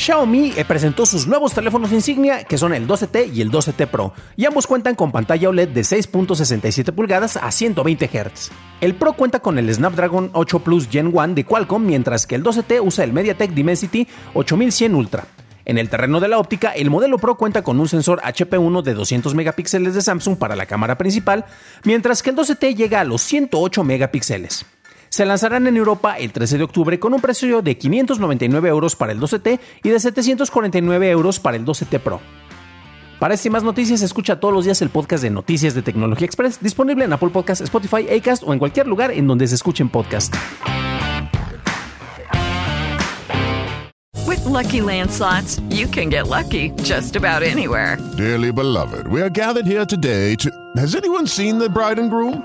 Xiaomi eh, presentó sus nuevos teléfonos insignia que son el 12T y el 12T Pro, y ambos cuentan con pantalla OLED de 6.67 pulgadas a 120 Hz. El Pro cuenta con el Snapdragon 8 Plus Gen 1 de Qualcomm, mientras que el 12T usa el MediaTek Dimensity 8100 Ultra. En el terreno de la óptica, el modelo Pro cuenta con un sensor HP1 de 200 megapíxeles de Samsung para la cámara principal, mientras que el 12T llega a los 108 megapíxeles. Se lanzarán en Europa el 13 de octubre con un precio de 599 euros para el 12T y de 749 euros para el 12T Pro. Para estas y más noticias, escucha todos los días el podcast de Noticias de Tecnología Express, disponible en Apple Podcasts, Spotify, Acast o en cualquier lugar en donde se escuchen podcasts. With Lucky Land slots, you can get lucky just about anywhere. Dearly beloved, we are gathered here today to. Has anyone seen the bride and groom?